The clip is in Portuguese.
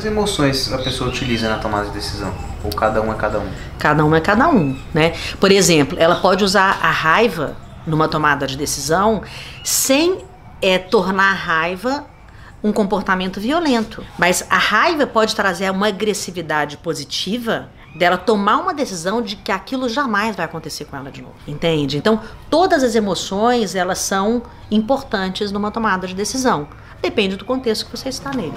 quantas emoções a pessoa utiliza na tomada de decisão? Ou cada um é cada um? Cada um é cada um, né? Por exemplo, ela pode usar a raiva numa tomada de decisão sem é, tornar a raiva um comportamento violento. Mas a raiva pode trazer uma agressividade positiva dela tomar uma decisão de que aquilo jamais vai acontecer com ela de novo, entende? Então, todas as emoções, elas são importantes numa tomada de decisão. Depende do contexto que você está nele.